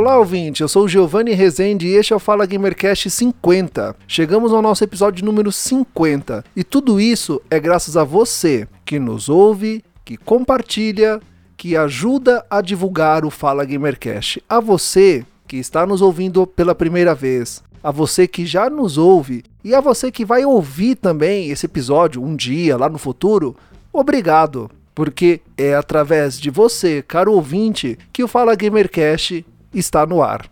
Olá, ouvinte, eu sou o Giovanni Rezende e este é o Fala Gamercast 50. Chegamos ao nosso episódio número 50 e tudo isso é graças a você que nos ouve, que compartilha, que ajuda a divulgar o Fala Gamercast. A você que está nos ouvindo pela primeira vez, a você que já nos ouve e a você que vai ouvir também esse episódio um dia lá no futuro, obrigado, porque é através de você, caro ouvinte, que o Fala Gamercast está no ar.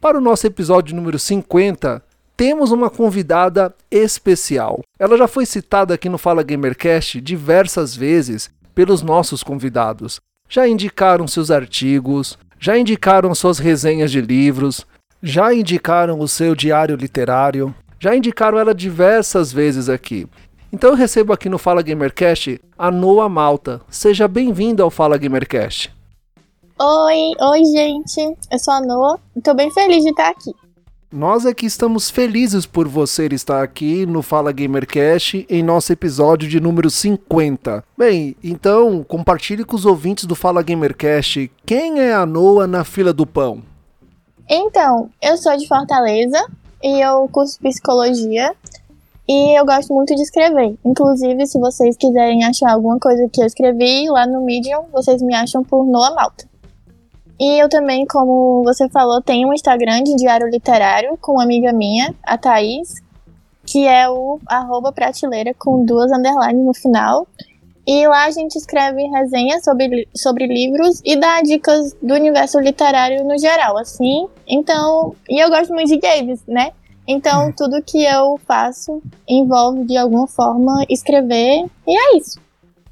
Para o nosso episódio número 50, temos uma convidada especial. Ela já foi citada aqui no Fala Gamercast diversas vezes pelos nossos convidados. Já indicaram seus artigos, já indicaram suas resenhas de livros, já indicaram o seu diário literário, já indicaram ela diversas vezes aqui. Então eu recebo aqui no Fala Gamercast a Noa Malta. Seja bem-vinda ao Fala Gamercast. Oi, oi gente, eu sou a Noa e tô bem feliz de estar aqui. Nós aqui estamos felizes por você estar aqui no Fala Gamercast em nosso episódio de número 50. Bem, então compartilhe com os ouvintes do Fala Gamercast quem é a Noa na fila do pão. Então, eu sou de Fortaleza e eu curso psicologia e eu gosto muito de escrever. Inclusive, se vocês quiserem achar alguma coisa que eu escrevi lá no Medium, vocês me acham por Noa Malta. E eu também, como você falou, tenho um Instagram de diário literário com uma amiga minha, a Thaís, que é o arroba prateleira com duas underlines no final. E lá a gente escreve resenhas sobre, sobre livros e dá dicas do universo literário no geral, assim. Então, e eu gosto muito de games, né? Então, hum. tudo que eu faço envolve de alguma forma escrever, e é isso.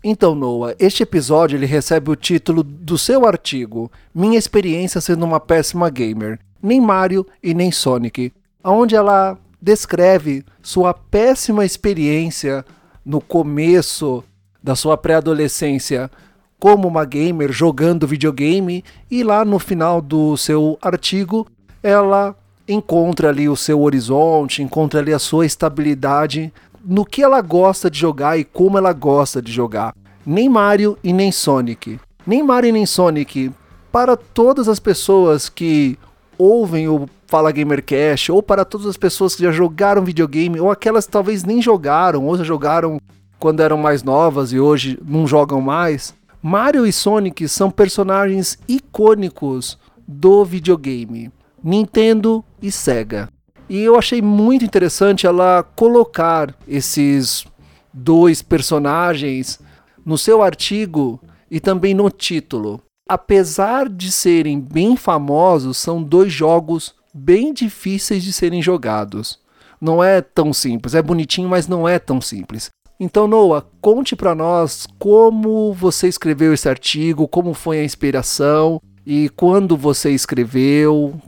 Então, Noah, este episódio ele recebe o título do seu artigo Minha experiência sendo uma péssima gamer, nem Mario e nem Sonic, onde ela descreve sua péssima experiência no começo da sua pré-adolescência como uma gamer jogando videogame. E lá no final do seu artigo ela encontra ali o seu horizonte, encontra ali a sua estabilidade no que ela gosta de jogar e como ela gosta de jogar. Nem Mario e nem Sonic. Nem Mario e nem Sonic. Para todas as pessoas que ouvem o Fala Gamercast, ou para todas as pessoas que já jogaram videogame, ou aquelas que talvez nem jogaram, ou já jogaram quando eram mais novas e hoje não jogam mais, Mario e Sonic são personagens icônicos do videogame. Nintendo e Sega. E eu achei muito interessante ela colocar esses dois personagens no seu artigo e também no título. Apesar de serem bem famosos, são dois jogos bem difíceis de serem jogados. Não é tão simples, é bonitinho, mas não é tão simples. Então, Noah, conte para nós como você escreveu esse artigo, como foi a inspiração e quando você escreveu,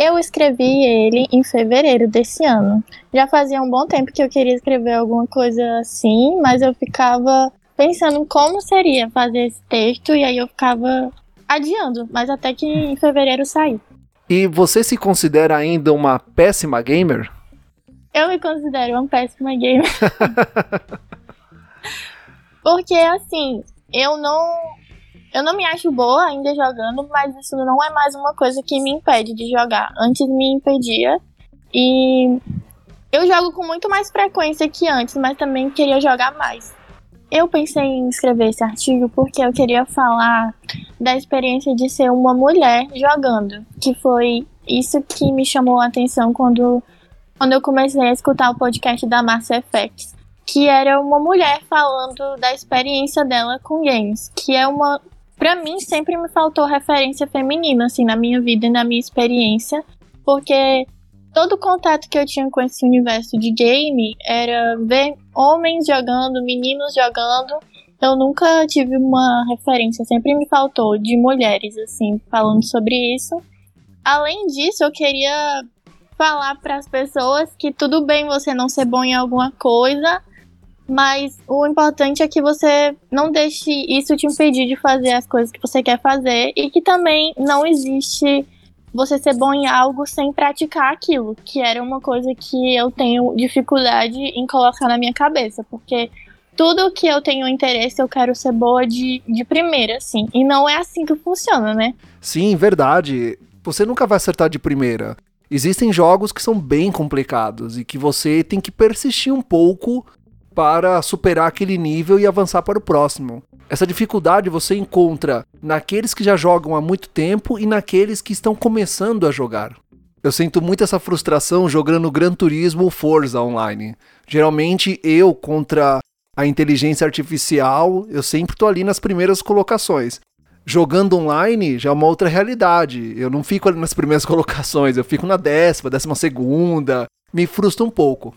eu escrevi ele em fevereiro desse ano. Já fazia um bom tempo que eu queria escrever alguma coisa assim, mas eu ficava pensando como seria fazer esse texto e aí eu ficava adiando, mas até que em fevereiro saiu. E você se considera ainda uma péssima gamer? Eu me considero uma péssima gamer. Porque assim, eu não eu não me acho boa ainda jogando, mas isso não é mais uma coisa que me impede de jogar. Antes me impedia. E eu jogo com muito mais frequência que antes, mas também queria jogar mais. Eu pensei em escrever esse artigo porque eu queria falar da experiência de ser uma mulher jogando, que foi isso que me chamou a atenção quando, quando eu comecei a escutar o podcast da Marcia Effects, que era uma mulher falando da experiência dela com games, que é uma para mim sempre me faltou referência feminina assim na minha vida e na minha experiência, porque todo contato que eu tinha com esse universo de game era ver homens jogando, meninos jogando. Eu nunca tive uma referência, sempre me faltou de mulheres assim falando sobre isso. além disso, eu queria falar para as pessoas que tudo bem você não ser bom em alguma coisa, mas o importante é que você não deixe isso te impedir de fazer as coisas que você quer fazer e que também não existe você ser bom em algo sem praticar aquilo, que era uma coisa que eu tenho dificuldade em colocar na minha cabeça, porque tudo que eu tenho interesse eu quero ser boa de, de primeira, assim. E não é assim que funciona, né? Sim, verdade. Você nunca vai acertar de primeira. Existem jogos que são bem complicados e que você tem que persistir um pouco para superar aquele nível e avançar para o próximo. Essa dificuldade você encontra naqueles que já jogam há muito tempo e naqueles que estão começando a jogar. Eu sinto muito essa frustração jogando Gran Turismo ou Forza online. Geralmente eu contra a inteligência artificial, eu sempre tô ali nas primeiras colocações. Jogando online já é uma outra realidade. Eu não fico ali nas primeiras colocações, eu fico na décima, décima segunda. Me frustra um pouco.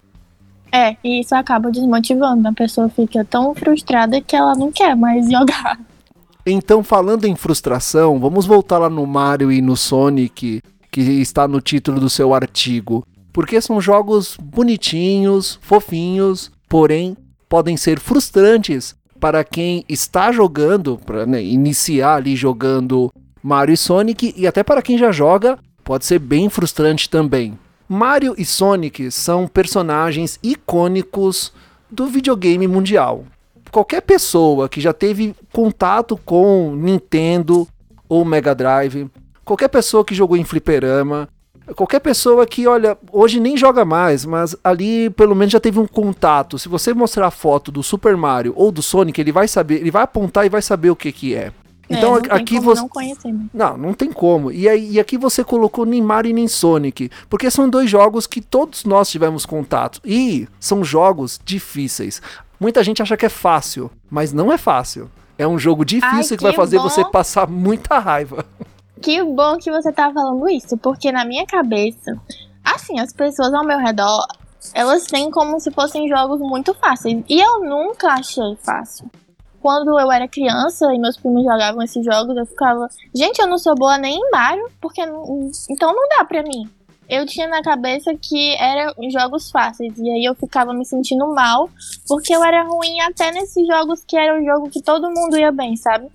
É, e isso acaba desmotivando. A pessoa fica tão frustrada que ela não quer mais jogar. Então, falando em frustração, vamos voltar lá no Mario e no Sonic, que está no título do seu artigo. Porque são jogos bonitinhos, fofinhos, porém podem ser frustrantes para quem está jogando, para né, iniciar ali jogando Mario e Sonic, e até para quem já joga, pode ser bem frustrante também. Mario e Sonic são personagens icônicos do videogame mundial. Qualquer pessoa que já teve contato com Nintendo ou Mega Drive, qualquer pessoa que jogou em fliperama, Qualquer pessoa que, olha, hoje nem joga mais, mas ali pelo menos já teve um contato. Se você mostrar a foto do Super Mario ou do Sonic, ele vai saber, ele vai apontar e vai saber o que que é. É então é, aqui você não conhecer. Né? Não, não tem como. E aí e aqui você colocou nem Mario nem Sonic, porque são dois jogos que todos nós tivemos contato e são jogos difíceis. Muita gente acha que é fácil, mas não é fácil. É um jogo difícil Ai, que, que vai fazer bom. você passar muita raiva. Que bom que você tá falando isso, porque na minha cabeça, assim, as pessoas ao meu redor, elas têm como se fossem jogos muito fáceis. E eu nunca achei fácil. Quando eu era criança e meus primos jogavam esses jogos, eu ficava, gente, eu não sou boa nem em Mario, porque não, então não dá pra mim. Eu tinha na cabeça que eram jogos fáceis, e aí eu ficava me sentindo mal, porque eu era ruim até nesses jogos que era o jogo que todo mundo ia bem, sabe?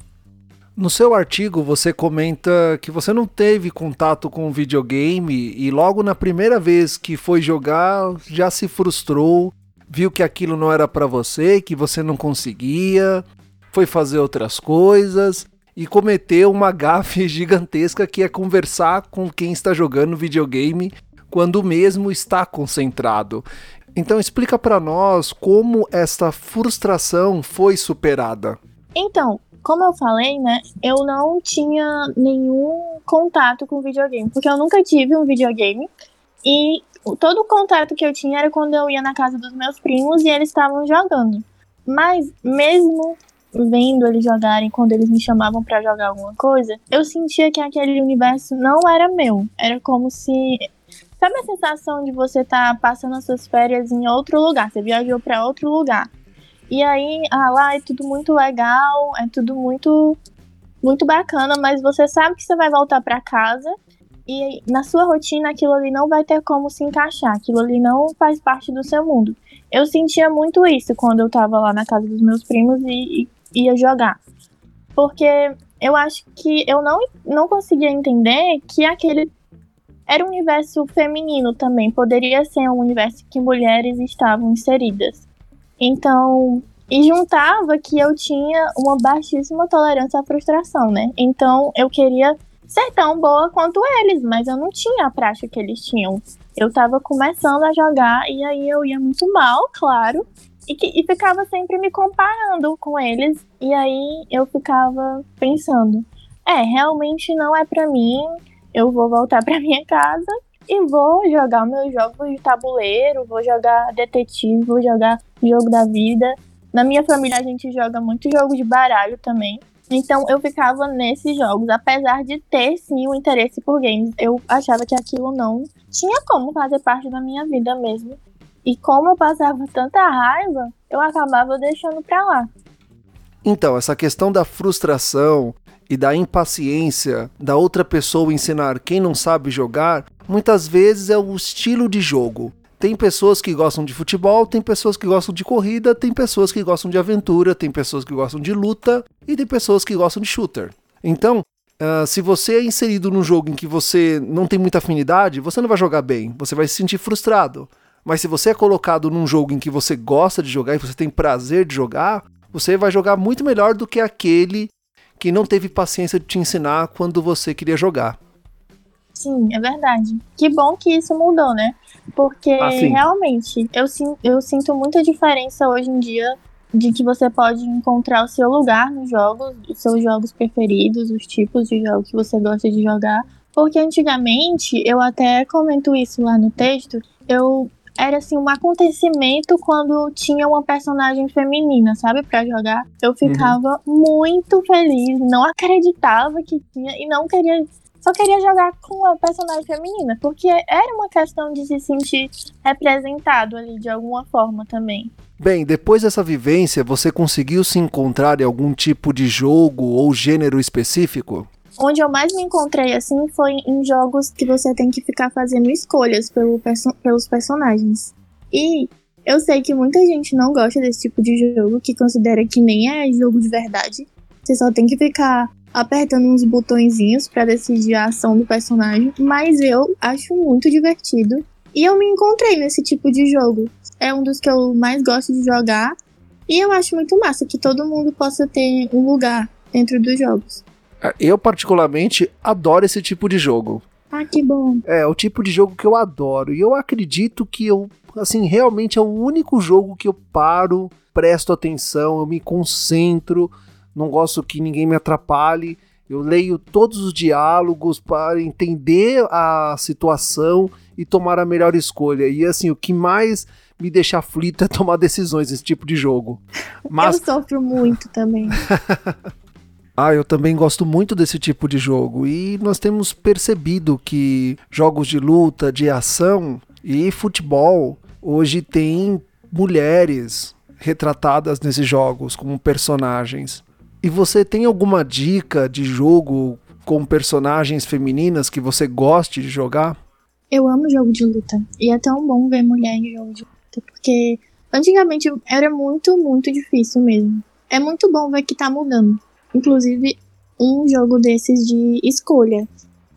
No seu artigo, você comenta que você não teve contato com videogame e logo na primeira vez que foi jogar já se frustrou, viu que aquilo não era para você, que você não conseguia, foi fazer outras coisas e cometeu uma gafe gigantesca que é conversar com quem está jogando videogame quando mesmo está concentrado. Então explica para nós como esta frustração foi superada. Então, como eu falei, né, eu não tinha nenhum contato com videogame, porque eu nunca tive um videogame e todo o contato que eu tinha era quando eu ia na casa dos meus primos e eles estavam jogando. Mas mesmo vendo eles jogarem quando eles me chamavam para jogar alguma coisa, eu sentia que aquele universo não era meu. Era como se Sabe a sensação de você estar tá passando as suas férias em outro lugar? Você viajou para outro lugar. E aí, ah, lá é tudo muito legal, é tudo muito muito bacana, mas você sabe que você vai voltar para casa e na sua rotina aquilo ali não vai ter como se encaixar, aquilo ali não faz parte do seu mundo. Eu sentia muito isso quando eu tava lá na casa dos meus primos e, e ia jogar. Porque eu acho que eu não, não conseguia entender que aquele era um universo feminino também, poderia ser um universo que mulheres estavam inseridas. Então, e juntava que eu tinha uma baixíssima tolerância à frustração, né? Então, eu queria ser tão boa quanto eles, mas eu não tinha a prática que eles tinham. Eu tava começando a jogar e aí eu ia muito mal, claro, e, que, e ficava sempre me comparando com eles. E aí eu ficava pensando: é, realmente não é para mim, eu vou voltar para minha casa e vou jogar meus jogos de tabuleiro, vou jogar detetive, vou jogar jogo da vida. Na minha família a gente joga muito jogo de baralho também. Então eu ficava nesses jogos, apesar de ter sim o um interesse por games, eu achava que aquilo não tinha como fazer parte da minha vida mesmo. E como eu passava tanta raiva, eu acabava deixando pra lá. Então, essa questão da frustração e da impaciência da outra pessoa ensinar quem não sabe jogar, muitas vezes é o estilo de jogo. Tem pessoas que gostam de futebol, tem pessoas que gostam de corrida, tem pessoas que gostam de aventura, tem pessoas que gostam de luta e tem pessoas que gostam de shooter. Então, uh, se você é inserido num jogo em que você não tem muita afinidade, você não vai jogar bem, você vai se sentir frustrado. Mas se você é colocado num jogo em que você gosta de jogar e você tem prazer de jogar, você vai jogar muito melhor do que aquele que não teve paciência de te ensinar quando você queria jogar. Sim, é verdade. Que bom que isso mudou, né? Porque ah, realmente eu, eu sinto muita diferença hoje em dia de que você pode encontrar o seu lugar nos jogos, os seus jogos preferidos, os tipos de jogos que você gosta de jogar. Porque antigamente, eu até comento isso lá no texto, eu era assim um acontecimento quando tinha uma personagem feminina, sabe, para jogar. Eu ficava uhum. muito feliz, não acreditava que tinha e não queria só queria jogar com a personagem feminina, porque era uma questão de se sentir representado ali de alguma forma também. Bem, depois dessa vivência, você conseguiu se encontrar em algum tipo de jogo ou gênero específico? Onde eu mais me encontrei assim foi em jogos que você tem que ficar fazendo escolhas pelo perso pelos personagens. E eu sei que muita gente não gosta desse tipo de jogo, que considera que nem é jogo de verdade. Você só tem que ficar apertando uns botõezinhos para decidir a ação do personagem, mas eu acho muito divertido. E eu me encontrei nesse tipo de jogo. É um dos que eu mais gosto de jogar. E eu acho muito massa que todo mundo possa ter um lugar dentro dos jogos. Eu, particularmente, adoro esse tipo de jogo. Ah, que bom. É, o tipo de jogo que eu adoro. E eu acredito que eu, assim, realmente é o único jogo que eu paro, presto atenção, eu me concentro não gosto que ninguém me atrapalhe. Eu leio todos os diálogos para entender a situação e tomar a melhor escolha. E assim, o que mais me deixa aflito é tomar decisões nesse tipo de jogo. Mas... Eu sofro muito também. ah, eu também gosto muito desse tipo de jogo. E nós temos percebido que jogos de luta, de ação e futebol hoje tem mulheres retratadas nesses jogos como personagens. E você tem alguma dica de jogo com personagens femininas que você goste de jogar? Eu amo jogo de luta. E é tão bom ver mulher em jogo de luta, porque antigamente era muito, muito difícil mesmo. É muito bom ver que tá mudando. Inclusive, um jogo desses de escolha,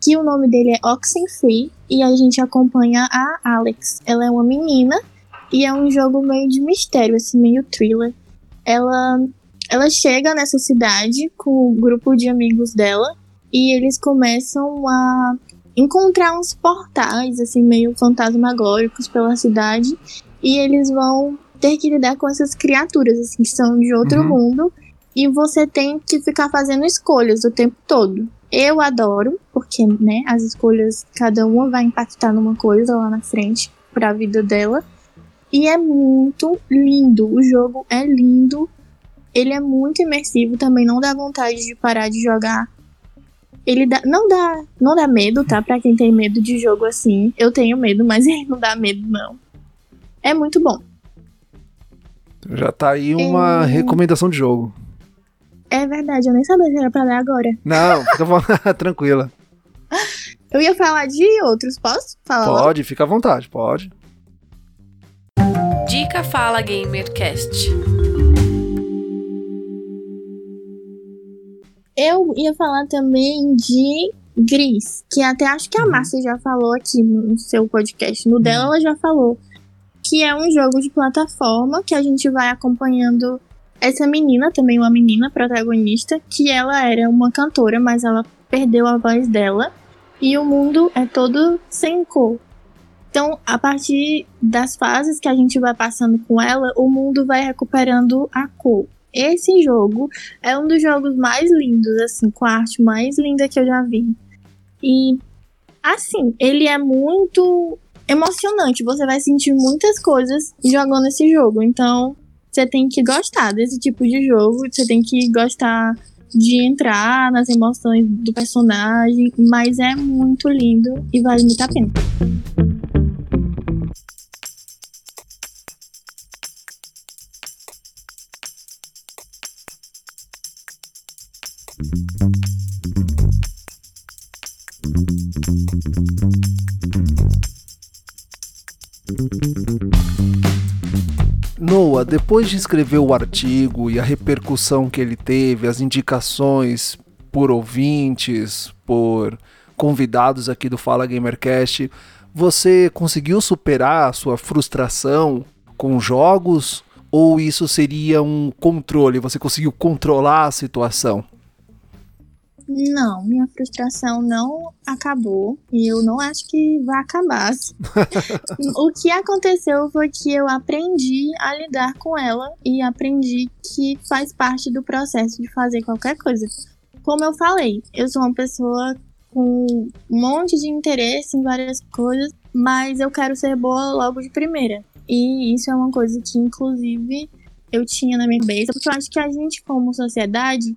que o nome dele é Oxenfree, e a gente acompanha a Alex. Ela é uma menina, e é um jogo meio de mistério, assim, meio thriller. Ela ela chega nessa cidade com o grupo de amigos dela e eles começam a encontrar uns portais, assim, meio fantasmagóricos pela cidade. E eles vão ter que lidar com essas criaturas, assim, que são de outro uhum. mundo. E você tem que ficar fazendo escolhas o tempo todo. Eu adoro, porque, né, as escolhas, cada uma vai impactar numa coisa lá na frente pra vida dela. E é muito lindo. O jogo é lindo. Ele é muito imersivo, também não dá vontade de parar de jogar. Ele dá, não dá, não dá medo, tá? Para quem tem medo de jogo assim. Eu tenho medo, mas ele não dá medo não. É muito bom. Já tá aí uma é... recomendação de jogo. É verdade, eu nem sabia se era pra ler agora. Não, fica tranquila. Eu ia falar de outros, posso falar? Pode, logo? fica à vontade, pode. Dica Fala Gamercast. Eu ia falar também de Gris, que até acho que a uhum. Márcia já falou aqui no seu podcast. No dela, ela já falou. Que é um jogo de plataforma que a gente vai acompanhando essa menina, também uma menina protagonista, que ela era uma cantora, mas ela perdeu a voz dela. E o mundo é todo sem cor. Então, a partir das fases que a gente vai passando com ela, o mundo vai recuperando a cor. Esse jogo é um dos jogos mais lindos, assim, com a arte mais linda que eu já vi. E, assim, ele é muito emocionante. Você vai sentir muitas coisas jogando esse jogo. Então, você tem que gostar desse tipo de jogo. Você tem que gostar de entrar nas emoções do personagem. Mas é muito lindo e vale muito a pena. Depois de escrever o artigo e a repercussão que ele teve, as indicações por ouvintes, por convidados aqui do Fala Gamercast, você conseguiu superar a sua frustração com jogos ou isso seria um controle? Você conseguiu controlar a situação? Não, minha frustração não acabou e eu não acho que vai acabar. o que aconteceu foi que eu aprendi a lidar com ela e aprendi que faz parte do processo de fazer qualquer coisa. Como eu falei, eu sou uma pessoa com um monte de interesse em várias coisas, mas eu quero ser boa logo de primeira. E isso é uma coisa que, inclusive, eu tinha na minha cabeça, porque eu acho que a gente, como sociedade,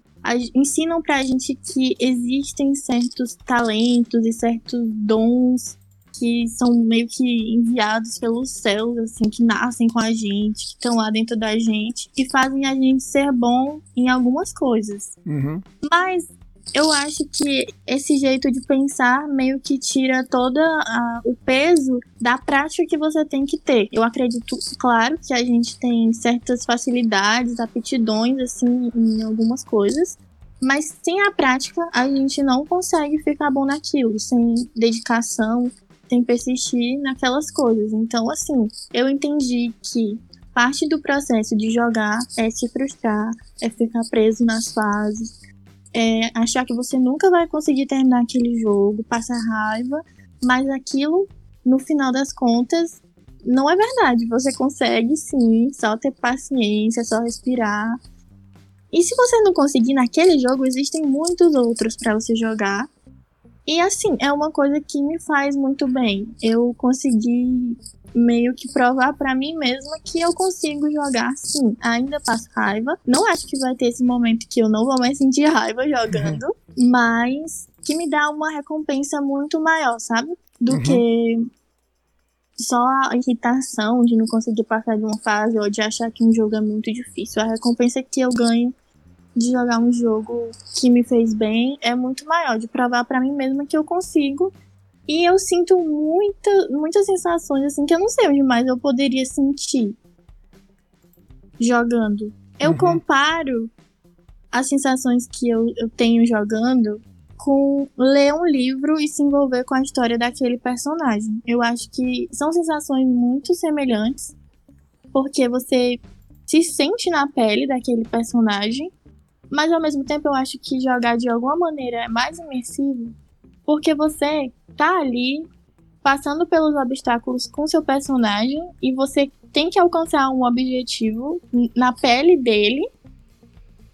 ensinam pra gente que existem certos talentos e certos dons que são meio que enviados pelos céus, assim, que nascem com a gente, que estão lá dentro da gente, que fazem a gente ser bom em algumas coisas. Uhum. Mas eu acho que esse jeito de pensar meio que tira todo o peso da prática que você tem que ter. Eu acredito, claro, que a gente tem certas facilidades, aptidões, assim, em algumas coisas. Mas sem a prática, a gente não consegue ficar bom naquilo, sem dedicação, sem persistir naquelas coisas. Então, assim, eu entendi que parte do processo de jogar é se frustrar, é ficar preso nas fases, é, achar que você nunca vai conseguir terminar aquele jogo, passar raiva, mas aquilo, no final das contas, não é verdade. Você consegue sim, só ter paciência, só respirar. E se você não conseguir naquele jogo, existem muitos outros para você jogar. E assim, é uma coisa que me faz muito bem. Eu consegui meio que provar para mim mesma que eu consigo jogar sim. Ainda passo raiva. Não acho que vai ter esse momento que eu não vou mais sentir raiva jogando, mas que me dá uma recompensa muito maior, sabe? Do uhum. que só a irritação de não conseguir passar de uma fase ou de achar que um jogo é muito difícil. A recompensa que eu ganho de jogar um jogo que me fez bem é muito maior, de provar para mim mesma que eu consigo e eu sinto muita, muitas sensações assim que eu não sei onde mais eu poderia sentir jogando. Eu uhum. comparo as sensações que eu, eu tenho jogando com ler um livro e se envolver com a história daquele personagem. Eu acho que são sensações muito semelhantes, porque você se sente na pele daquele personagem, mas ao mesmo tempo eu acho que jogar de alguma maneira é mais imersivo, porque você tá ali passando pelos obstáculos com seu personagem e você tem que alcançar um objetivo na pele dele.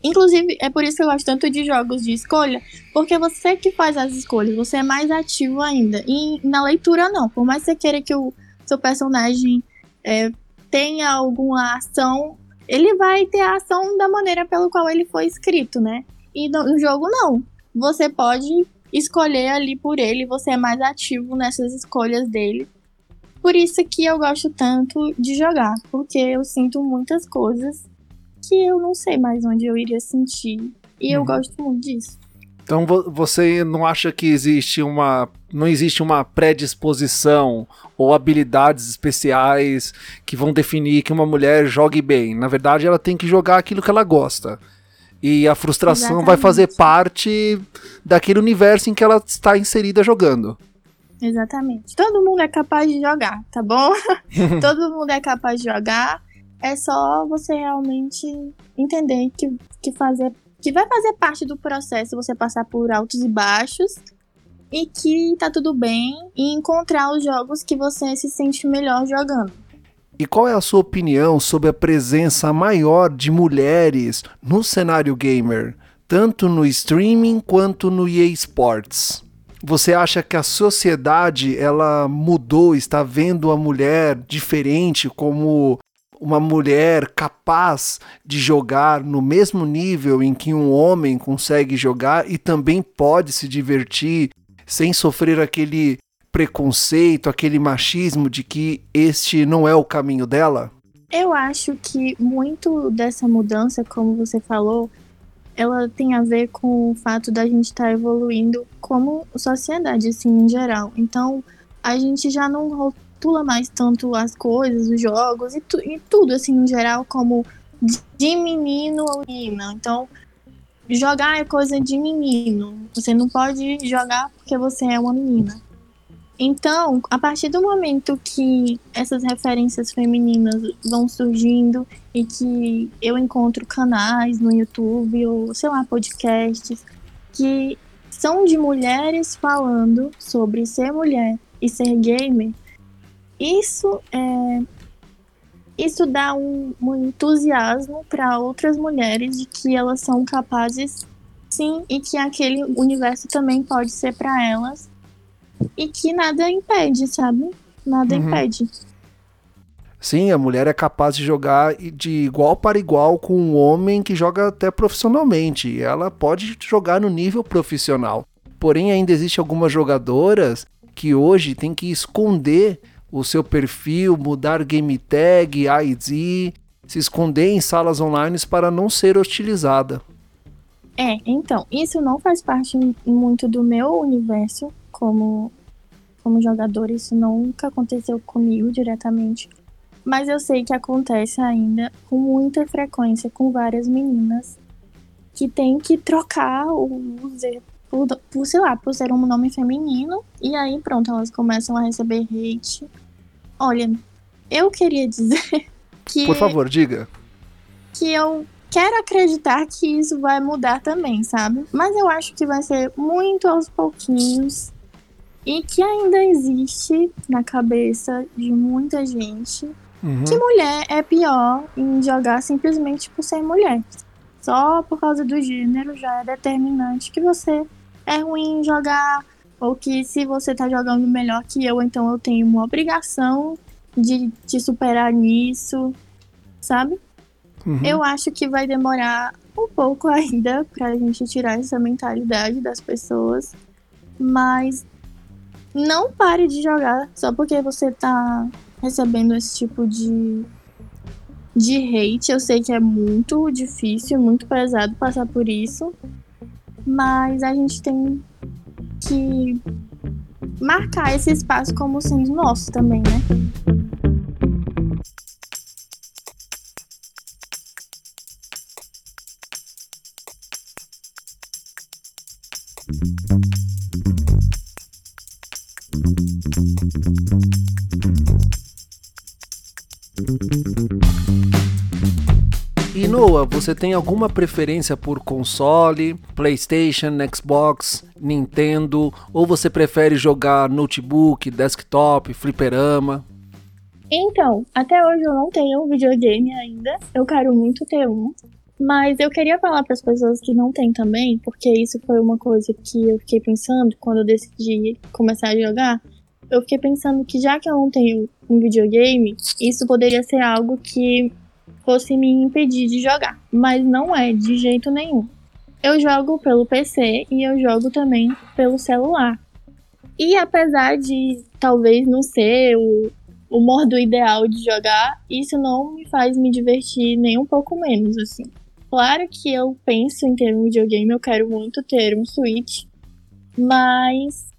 Inclusive, é por isso que eu gosto tanto de jogos de escolha, porque você que faz as escolhas, você é mais ativo ainda. E na leitura, não. Por mais que você queira que o seu personagem é, tenha alguma ação, ele vai ter a ação da maneira pelo qual ele foi escrito, né? E no jogo, não. Você pode escolher ali por ele, você é mais ativo nessas escolhas dele. Por isso que eu gosto tanto de jogar, porque eu sinto muitas coisas que eu não sei mais onde eu iria sentir. E eu uhum. gosto muito disso. Então você não acha que existe uma não existe uma predisposição ou habilidades especiais que vão definir que uma mulher jogue bem. Na verdade, ela tem que jogar aquilo que ela gosta. E a frustração Exatamente. vai fazer parte daquele universo em que ela está inserida jogando. Exatamente. Todo mundo é capaz de jogar, tá bom? Todo mundo é capaz de jogar. É só você realmente entender que, que, fazer, que vai fazer parte do processo você passar por altos e baixos e que tá tudo bem e encontrar os jogos que você se sente melhor jogando. E qual é a sua opinião sobre a presença maior de mulheres no cenário gamer, tanto no streaming quanto no EA Sports? Você acha que a sociedade ela mudou, está vendo a mulher diferente como uma mulher capaz de jogar no mesmo nível em que um homem consegue jogar e também pode se divertir sem sofrer aquele preconceito, aquele machismo de que este não é o caminho dela? Eu acho que muito dessa mudança, como você falou, ela tem a ver com o fato da gente estar tá evoluindo como sociedade, assim, em geral. Então, a gente já não rotula mais tanto as coisas, os jogos e, tu, e tudo, assim, em geral, como de menino ou menina. Então, jogar é coisa de menino. Você não pode jogar porque você é uma menina. Então, a partir do momento que essas referências femininas vão surgindo e que eu encontro canais no YouTube ou, sei lá, podcasts que são de mulheres falando sobre ser mulher e ser gamer, isso é isso dá um, um entusiasmo para outras mulheres de que elas são capazes sim e que aquele universo também pode ser para elas e que nada impede, sabe? Nada uhum. impede. Sim, a mulher é capaz de jogar de igual para igual com um homem que joga até profissionalmente. Ela pode jogar no nível profissional. Porém, ainda existem algumas jogadoras que hoje têm que esconder o seu perfil, mudar game tag, ID, se esconder em salas online para não ser hostilizada. É, então, isso não faz parte muito do meu universo como, como jogador, isso nunca aconteceu comigo diretamente. Mas eu sei que acontece ainda com muita frequência com várias meninas que tem que trocar o user por, por, sei lá, por ser um nome feminino. E aí, pronto, elas começam a receber hate. Olha, eu queria dizer que. Por favor, diga. Que eu quero acreditar que isso vai mudar também, sabe? Mas eu acho que vai ser muito aos pouquinhos. E que ainda existe na cabeça de muita gente uhum. que mulher é pior em jogar simplesmente por ser mulher. Só por causa do gênero já é determinante que você é ruim jogar, ou que se você tá jogando melhor que eu, então eu tenho uma obrigação de te superar nisso, sabe? Uhum. Eu acho que vai demorar um pouco ainda pra gente tirar essa mentalidade das pessoas, mas não pare de jogar só porque você tá recebendo esse tipo de de hate. Eu sei que é muito difícil, muito pesado passar por isso, mas a gente tem que marcar esse espaço como sendo nosso também, né? Você tem alguma preferência por console, PlayStation, Xbox, Nintendo, ou você prefere jogar notebook, desktop, fliperama? Então, até hoje eu não tenho um videogame ainda. Eu quero muito ter um. Mas eu queria falar para as pessoas que não têm também, porque isso foi uma coisa que eu fiquei pensando quando eu decidi começar a jogar. Eu fiquei pensando que já que eu não tenho um videogame, isso poderia ser algo que fosse me impedir de jogar, mas não é de jeito nenhum. Eu jogo pelo PC e eu jogo também pelo celular. E apesar de talvez não ser o, o modo ideal de jogar, isso não me faz me divertir nem um pouco menos, assim. Claro que eu penso em ter um videogame, eu quero muito ter um Switch, mas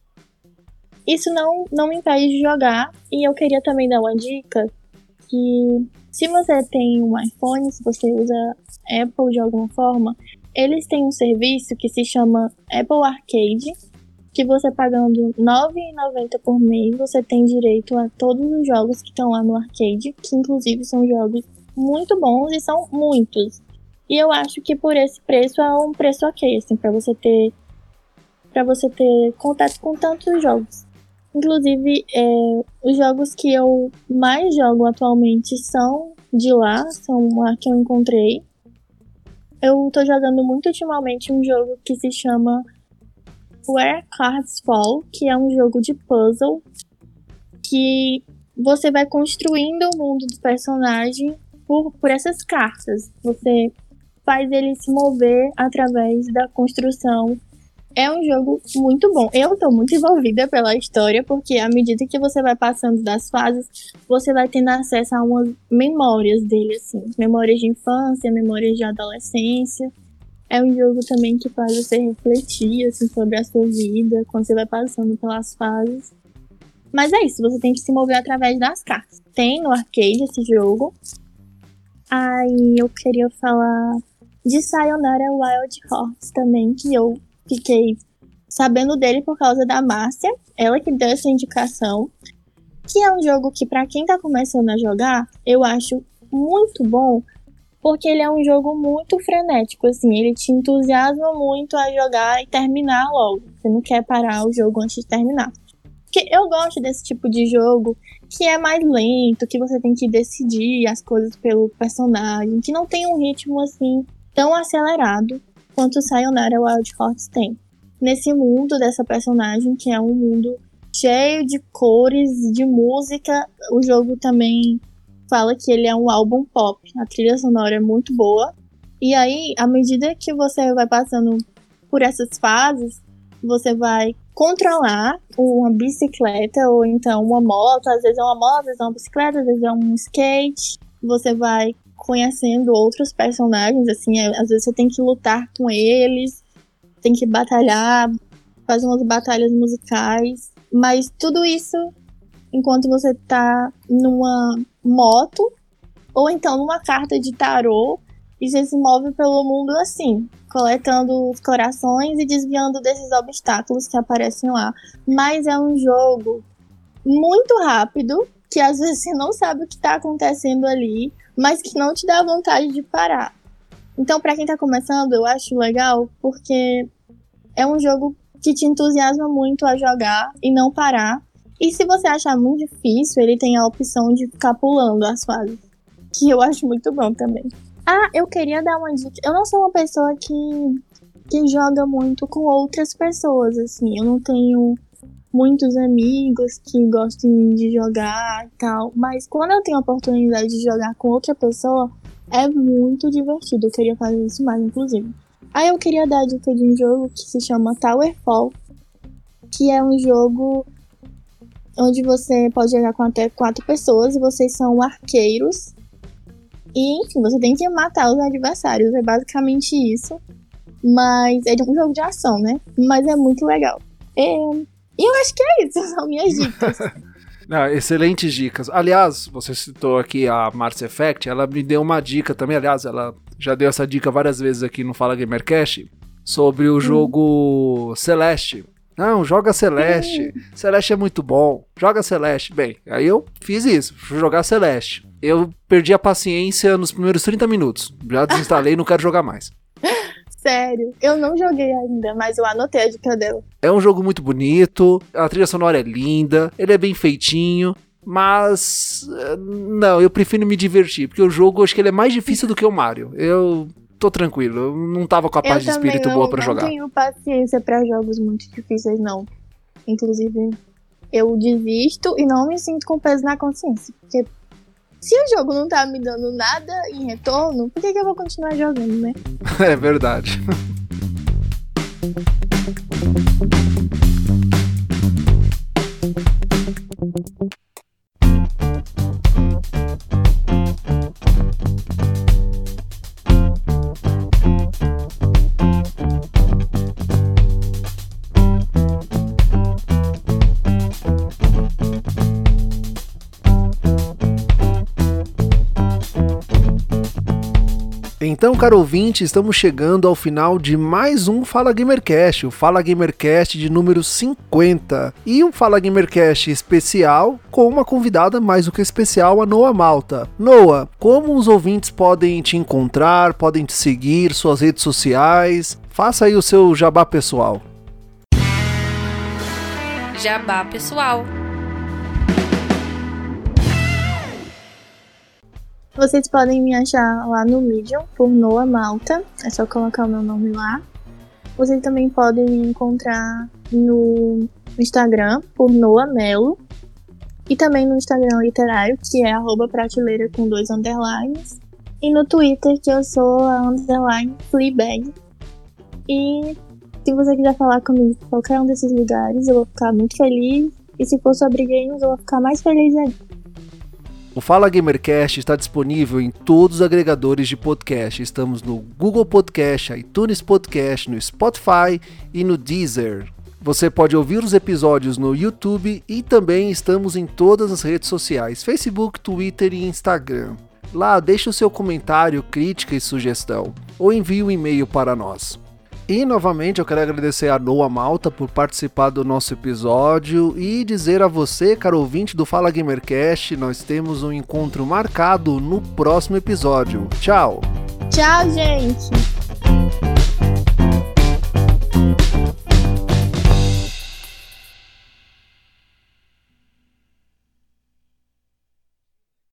isso não, não me impede de jogar. E eu queria também dar uma dica que se você tem um iPhone, se você usa Apple de alguma forma, eles têm um serviço que se chama Apple Arcade, que você pagando R$ 9,90 por mês, você tem direito a todos os jogos que estão lá no arcade, que inclusive são jogos muito bons e são muitos. E eu acho que por esse preço é um preço ok, assim, para você ter para você ter contato com tantos jogos. Inclusive, é, os jogos que eu mais jogo atualmente são de lá, são lá que eu encontrei. Eu tô jogando muito ultimamente um jogo que se chama Where Cards Fall, que é um jogo de puzzle que você vai construindo o mundo do personagem por, por essas cartas. Você faz ele se mover através da construção é um jogo muito bom. Eu tô muito envolvida pela história, porque à medida que você vai passando das fases, você vai tendo acesso a umas memórias dele, assim. Memórias de infância, memórias de adolescência. É um jogo também que faz você refletir, assim, sobre a sua vida, quando você vai passando pelas fases. Mas é isso, você tem que se mover através das cartas. Tem no arcade esse jogo. Aí eu queria falar de Sayonara Wild Horse também, que eu fiquei sabendo dele por causa da Márcia, ela que deu essa indicação. Que é um jogo que, para quem tá começando a jogar, eu acho muito bom, porque ele é um jogo muito frenético, assim, ele te entusiasma muito a jogar e terminar logo. Você não quer parar o jogo antes de terminar. Porque eu gosto desse tipo de jogo que é mais lento, que você tem que decidir as coisas pelo personagem, que não tem um ritmo assim tão acelerado quanto Sayonara Wild Hearts tem. Nesse mundo dessa personagem, que é um mundo cheio de cores, de música, o jogo também fala que ele é um álbum pop. A trilha sonora é muito boa. E aí, à medida que você vai passando por essas fases, você vai controlar uma bicicleta ou então uma moto. Às vezes é uma moto, às vezes é uma bicicleta, às vezes é um skate. Você vai conhecendo outros personagens, assim, é, às vezes você tem que lutar com eles, tem que batalhar, fazer umas batalhas musicais, mas tudo isso enquanto você tá numa moto ou então numa carta de tarô e você se move pelo mundo assim, coletando os corações e desviando desses obstáculos que aparecem lá. Mas é um jogo muito rápido, que às vezes você não sabe o que está acontecendo ali, mas que não te dá vontade de parar. Então, para quem tá começando, eu acho legal porque é um jogo que te entusiasma muito a jogar e não parar. E se você achar muito difícil, ele tem a opção de ficar pulando as fases, que eu acho muito bom também. Ah, eu queria dar uma dica. Eu não sou uma pessoa que que joga muito com outras pessoas, assim. Eu não tenho muitos amigos que gostem de jogar e tal, mas quando eu tenho a oportunidade de jogar com outra pessoa, é muito divertido. Eu queria fazer isso mais, inclusive. Aí eu queria dar a dica de um jogo que se chama Towerfall, que é um jogo onde você pode jogar com até quatro pessoas e vocês são arqueiros. E, enfim, você tem que matar os adversários. É basicamente isso. Mas é um jogo de ação, né? Mas é muito legal. É, e eu acho que é isso, são minhas dicas. Não, excelentes dicas. Aliás, você citou aqui a Mars Effect, ela me deu uma dica também. Aliás, ela já deu essa dica várias vezes aqui no Fala Gamercast sobre o hum. jogo Celeste. Não, joga Celeste. Hum. Celeste é muito bom. Joga Celeste. Bem, aí eu fiz isso, fui jogar Celeste. Eu perdi a paciência nos primeiros 30 minutos. Já desinstalei e não quero jogar mais. Sério, eu não joguei ainda, mas eu anotei a dica dela. É um jogo muito bonito, a trilha sonora é linda, ele é bem feitinho, mas eh, não, eu prefiro me divertir, porque o jogo acho que ele é mais difícil do que o Mario. Eu tô tranquilo, eu não tava com a paz eu de espírito boa para jogar. Eu não tenho paciência para jogos muito difíceis não. Inclusive, eu desisto e não me sinto com peso na consciência, porque se o jogo não tá me dando nada em retorno, por que, que eu vou continuar jogando, né? é verdade. Então, caro ouvinte, estamos chegando ao final de mais um Fala Gamercast, o Fala Gamercast de número 50. E um Fala Gamercast especial com uma convidada mais do que especial, a Noah Malta. Noah, como os ouvintes podem te encontrar, podem te seguir, suas redes sociais? Faça aí o seu jabá pessoal. Jabá pessoal. Vocês podem me achar lá no Medium por Noah Malta, é só colocar o meu nome lá. Vocês também podem me encontrar no Instagram por Noah Melo e também no Instagram literário, que é arroba prateleira com dois underlines. E no Twitter, que eu sou a underline Fleabag. E se você quiser falar comigo em qualquer um desses lugares, eu vou ficar muito feliz. E se for sobre games, eu vou ficar mais feliz ainda. O Fala Gamercast está disponível em todos os agregadores de podcast. Estamos no Google Podcast, iTunes Podcast, no Spotify e no Deezer. Você pode ouvir os episódios no YouTube e também estamos em todas as redes sociais: Facebook, Twitter e Instagram. Lá deixe o seu comentário, crítica e sugestão, ou envie um e-mail para nós. E novamente eu quero agradecer a Noa Malta por participar do nosso episódio e dizer a você, caro ouvinte do Fala Gamercast, nós temos um encontro marcado no próximo episódio. Tchau! Tchau, gente!